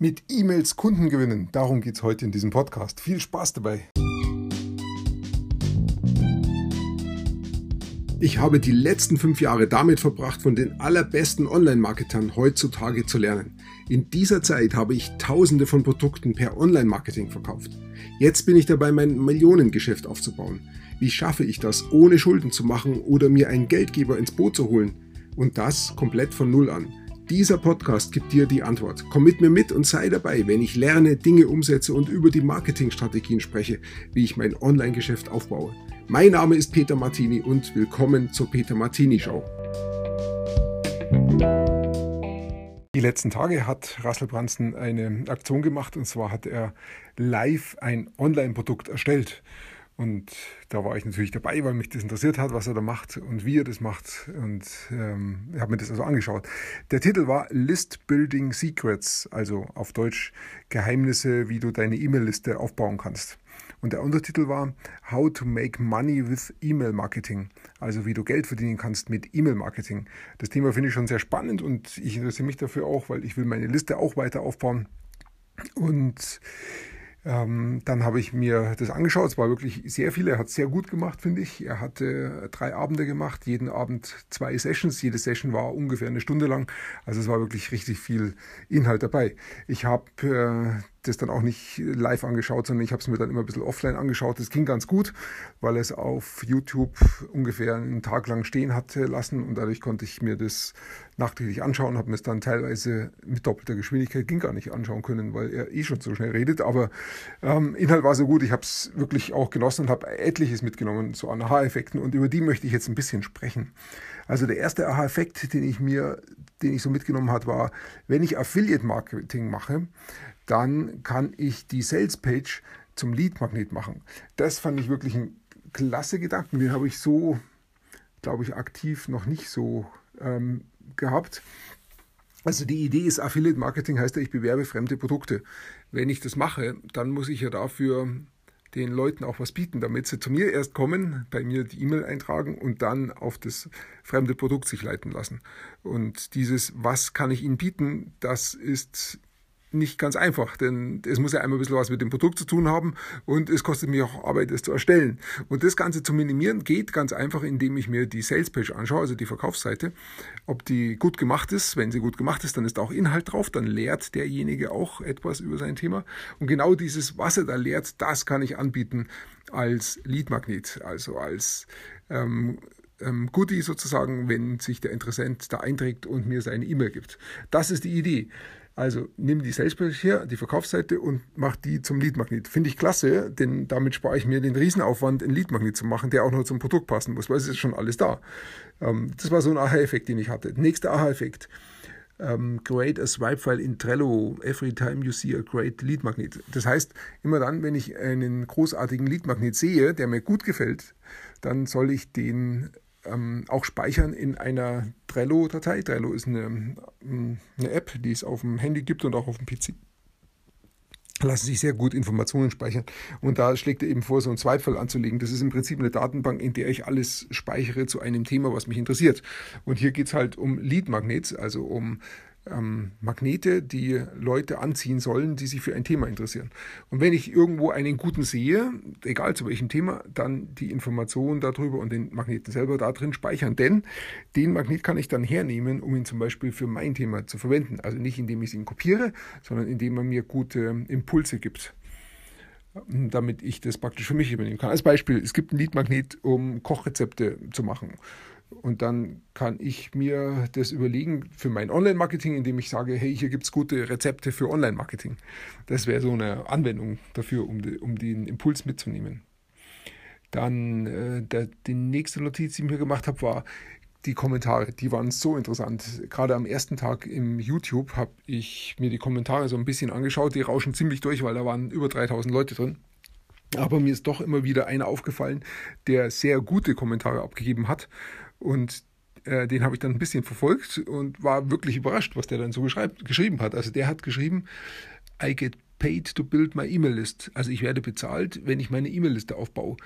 Mit E-Mails Kunden gewinnen, darum geht es heute in diesem Podcast. Viel Spaß dabei! Ich habe die letzten fünf Jahre damit verbracht, von den allerbesten Online-Marketern heutzutage zu lernen. In dieser Zeit habe ich tausende von Produkten per Online-Marketing verkauft. Jetzt bin ich dabei, mein Millionengeschäft aufzubauen. Wie schaffe ich das, ohne Schulden zu machen oder mir einen Geldgeber ins Boot zu holen? Und das komplett von Null an. Dieser Podcast gibt dir die Antwort. Komm mit mir mit und sei dabei, wenn ich lerne, Dinge umsetze und über die Marketingstrategien spreche, wie ich mein Online-Geschäft aufbaue. Mein Name ist Peter Martini und willkommen zur Peter Martini Show. Die letzten Tage hat Russell Brunson eine Aktion gemacht und zwar hat er live ein Online-Produkt erstellt. Und da war ich natürlich dabei, weil mich das interessiert hat, was er da macht und wie er das macht. Und ähm, ich habe mir das also angeschaut. Der Titel war List Building Secrets, also auf Deutsch Geheimnisse, wie du deine E-Mail-Liste aufbauen kannst. Und der Untertitel war How to Make Money with E-Mail Marketing, also wie du Geld verdienen kannst mit E-Mail Marketing. Das Thema finde ich schon sehr spannend und ich interessiere mich dafür auch, weil ich will meine Liste auch weiter aufbauen. Und ähm, dann habe ich mir das angeschaut. Es war wirklich sehr viel. Er hat sehr gut gemacht, finde ich. Er hatte drei Abende gemacht, jeden Abend zwei Sessions. Jede Session war ungefähr eine Stunde lang. Also es war wirklich richtig viel Inhalt dabei. Ich habe äh, das dann auch nicht live angeschaut, sondern ich habe es mir dann immer ein bisschen offline angeschaut. Das ging ganz gut, weil es auf YouTube ungefähr einen Tag lang stehen hatte lassen und dadurch konnte ich mir das nachträglich anschauen, habe mir es dann teilweise mit doppelter Geschwindigkeit, ging gar nicht anschauen können, weil er eh schon so schnell redet, aber ähm, Inhalt war so gut, ich habe es wirklich auch genossen und habe etliches mitgenommen, so an Aha-Effekten und über die möchte ich jetzt ein bisschen sprechen. Also der erste Aha-Effekt, den ich mir, den ich so mitgenommen habe, war, wenn ich Affiliate-Marketing mache, dann kann ich die Sales-Page zum Lead-Magnet machen. Das fand ich wirklich ein klasse Gedanken. Den habe ich so, glaube ich, aktiv noch nicht so ähm, gehabt. Also die Idee ist, Affiliate Marketing heißt ja, ich bewerbe fremde Produkte. Wenn ich das mache, dann muss ich ja dafür den Leuten auch was bieten, damit sie zu mir erst kommen, bei mir die E-Mail eintragen und dann auf das fremde Produkt sich leiten lassen. Und dieses, was kann ich ihnen bieten, das ist nicht ganz einfach, denn es muss ja einmal ein bisschen was mit dem Produkt zu tun haben und es kostet mir auch Arbeit, es zu erstellen. Und das Ganze zu minimieren geht ganz einfach, indem ich mir die Salespage anschaue, also die Verkaufsseite, ob die gut gemacht ist. Wenn sie gut gemacht ist, dann ist auch Inhalt drauf, dann lehrt derjenige auch etwas über sein Thema. Und genau dieses, was er da lehrt, das kann ich anbieten als Leadmagnet, also als ähm, ähm, Goodie sozusagen, wenn sich der Interessent da einträgt und mir seine E-Mail gibt. Das ist die Idee. Also nimm die Salespage her, die Verkaufsseite und mach die zum Leadmagnet. Finde ich klasse, denn damit spare ich mir den Riesenaufwand, einen Leadmagnet zu machen, der auch noch zum Produkt passen muss, weil es ist schon alles da. Ähm, das war so ein Aha-Effekt, den ich hatte. Nächster Aha-Effekt. Um, create a swipe file in Trello every time you see a great lead magnet. Das heißt, immer dann, wenn ich einen großartigen Lead Magnet sehe, der mir gut gefällt, dann soll ich den ähm, auch speichern in einer Trello-Datei. Trello ist eine, ähm, eine App, die es auf dem Handy gibt und auch auf dem PC lassen sich sehr gut Informationen speichern. Und da schlägt er eben vor, so einen Zweifel anzulegen. Das ist im Prinzip eine Datenbank, in der ich alles speichere zu einem Thema, was mich interessiert. Und hier geht es halt um Lead Magnets, also um ähm, Magnete, die Leute anziehen sollen, die sich für ein Thema interessieren. Und wenn ich irgendwo einen guten sehe, egal zu welchem Thema, dann die Informationen darüber und den Magneten selber da drin speichern. Denn den Magnet kann ich dann hernehmen, um ihn zum Beispiel für mein Thema zu verwenden. Also nicht indem ich ihn kopiere, sondern indem er mir gute Impulse gibt damit ich das praktisch für mich übernehmen kann. Als Beispiel, es gibt ein Leadmagnet, um Kochrezepte zu machen. Und dann kann ich mir das überlegen für mein Online-Marketing, indem ich sage, hey, hier gibt es gute Rezepte für Online-Marketing. Das wäre so eine Anwendung dafür, um, die, um den Impuls mitzunehmen. Dann äh, der, die nächste Notiz, die ich mir gemacht habe, war die Kommentare. Die waren so interessant. Gerade am ersten Tag im YouTube habe ich mir die Kommentare so ein bisschen angeschaut. Die rauschen ziemlich durch, weil da waren über 3000 Leute drin. Aber mir ist doch immer wieder einer aufgefallen, der sehr gute Kommentare abgegeben hat. Und äh, den habe ich dann ein bisschen verfolgt und war wirklich überrascht, was der dann so geschrieben hat. Also der hat geschrieben, I get paid to build my E-Mail list. Also ich werde bezahlt, wenn ich meine E-Mail-Liste aufbaue.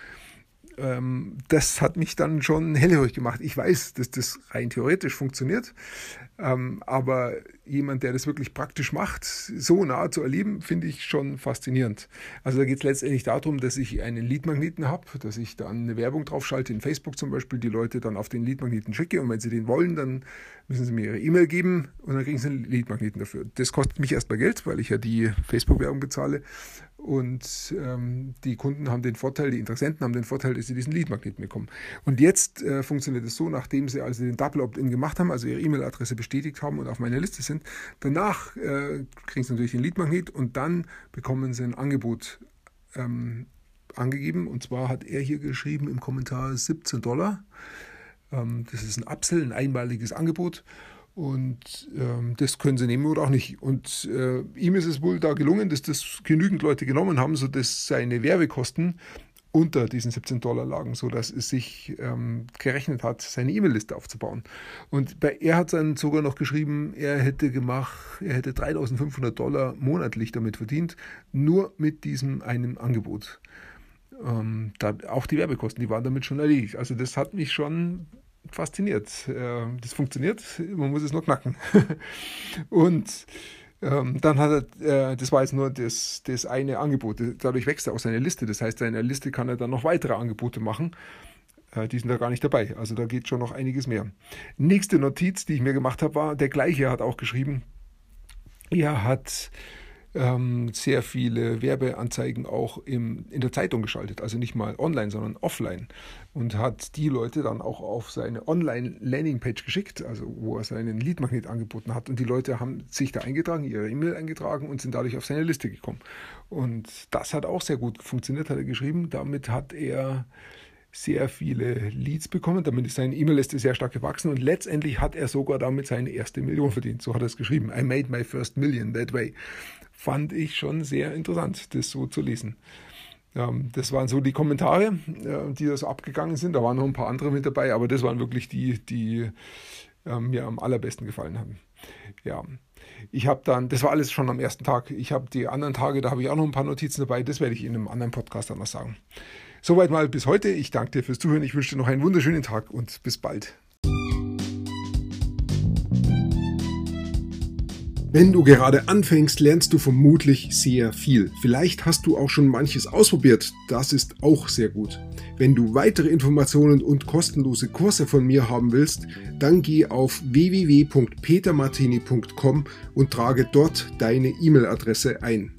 Ähm, das hat mich dann schon hellhörig gemacht. Ich weiß, dass das rein theoretisch funktioniert, ähm, aber jemand, der das wirklich praktisch macht, so nah zu erleben, finde ich schon faszinierend. Also da geht es letztendlich darum, dass ich einen Leadmagneten habe, dass ich dann eine Werbung draufschalte in Facebook zum Beispiel, die Leute dann auf den Leadmagneten schicke und wenn sie den wollen, dann müssen sie mir ihre E-Mail geben und dann kriegen sie einen Leadmagneten dafür. Das kostet mich erstmal Geld, weil ich ja die Facebook-Werbung bezahle und ähm, die Kunden haben den Vorteil, die Interessenten haben den Vorteil, dass sie diesen Leadmagneten bekommen. Und jetzt äh, funktioniert es so, nachdem sie also den Double Opt-in gemacht haben, also ihre E-Mail-Adresse bestätigt haben und auf meiner Liste sind, danach äh, kriegen sie natürlich den Leadmagnet und dann bekommen sie ein Angebot ähm, angegeben. Und zwar hat er hier geschrieben im Kommentar 17 Dollar. Ähm, das ist ein Upsell, ein einmaliges Angebot. Und ähm, das können sie nehmen oder auch nicht. Und äh, ihm ist es wohl da gelungen, dass das genügend Leute genommen haben, sodass seine Werbekosten unter diesen 17 Dollar lagen, sodass es sich ähm, gerechnet hat, seine E-Mail-Liste aufzubauen. Und bei, er hat dann sogar noch geschrieben, er hätte gemacht, er hätte 3500 Dollar monatlich damit verdient, nur mit diesem einen Angebot. Ähm, da, auch die Werbekosten, die waren damit schon erledigt. Also das hat mich schon fasziniert. Äh, das funktioniert, man muss es nur knacken. und ähm, dann hat er, äh, das war jetzt nur das, das eine Angebot. Dadurch wächst er auch seine Liste. Das heißt, seine Liste kann er dann noch weitere Angebote machen. Äh, die sind da gar nicht dabei. Also da geht schon noch einiges mehr. Nächste Notiz, die ich mir gemacht habe, war, der gleiche hat auch geschrieben, er hat ähm, sehr viele Werbeanzeigen auch im, in der Zeitung geschaltet, also nicht mal online, sondern offline und hat die Leute dann auch auf seine Online-Landing-Page geschickt, also wo er seinen Leadmagnet angeboten hat und die Leute haben sich da eingetragen, ihre E-Mail eingetragen und sind dadurch auf seine Liste gekommen. Und das hat auch sehr gut funktioniert, hat er geschrieben. Damit hat er sehr viele Leads bekommen. Damit ist seine E-Mail-Liste sehr stark gewachsen und letztendlich hat er sogar damit seine erste Million verdient. So hat er es geschrieben. I made my first million that way. Fand ich schon sehr interessant, das so zu lesen. Ähm, das waren so die Kommentare, äh, die da so abgegangen sind. Da waren noch ein paar andere mit dabei, aber das waren wirklich die, die äh, mir am allerbesten gefallen haben. Ja, ich habe dann, das war alles schon am ersten Tag. Ich habe die anderen Tage, da habe ich auch noch ein paar Notizen dabei. Das werde ich in einem anderen Podcast dann noch sagen. Soweit mal bis heute. Ich danke dir fürs Zuhören. Ich wünsche dir noch einen wunderschönen Tag und bis bald. Wenn du gerade anfängst, lernst du vermutlich sehr viel. Vielleicht hast du auch schon manches ausprobiert. Das ist auch sehr gut. Wenn du weitere Informationen und kostenlose Kurse von mir haben willst, dann geh auf www.petermartini.com und trage dort deine E-Mail-Adresse ein.